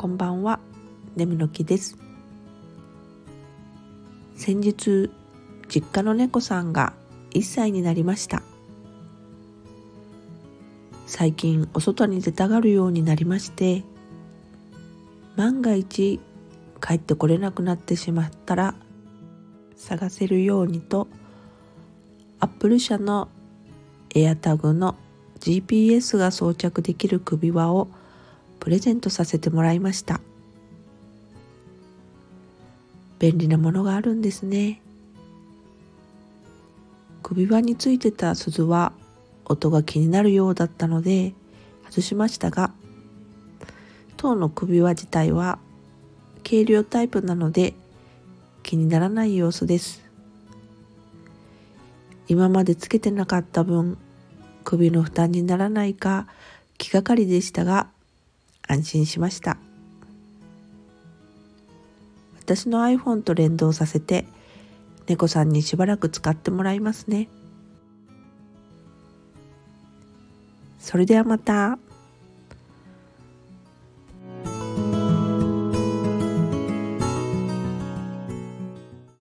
こんばんは、ねむの木です。先日、実家の猫さんが1歳になりました。最近お外に出たがるようになりまして、万が一帰ってこれなくなってしまったら探せるようにとアップル社のエアタグの GPS が装着できる首輪をプレゼントさせてもらいました。便利なものがあるんですね。首輪についてた鈴は音が気になるようだったので外しましたが当の首輪自体は軽量タイプなので気にならない様子です。今までつけてなかった分首の負担にならないか気がかりでしたが安心しました私の iPhone と連動させて猫さんにしばらく使ってもらいますねそれではまた。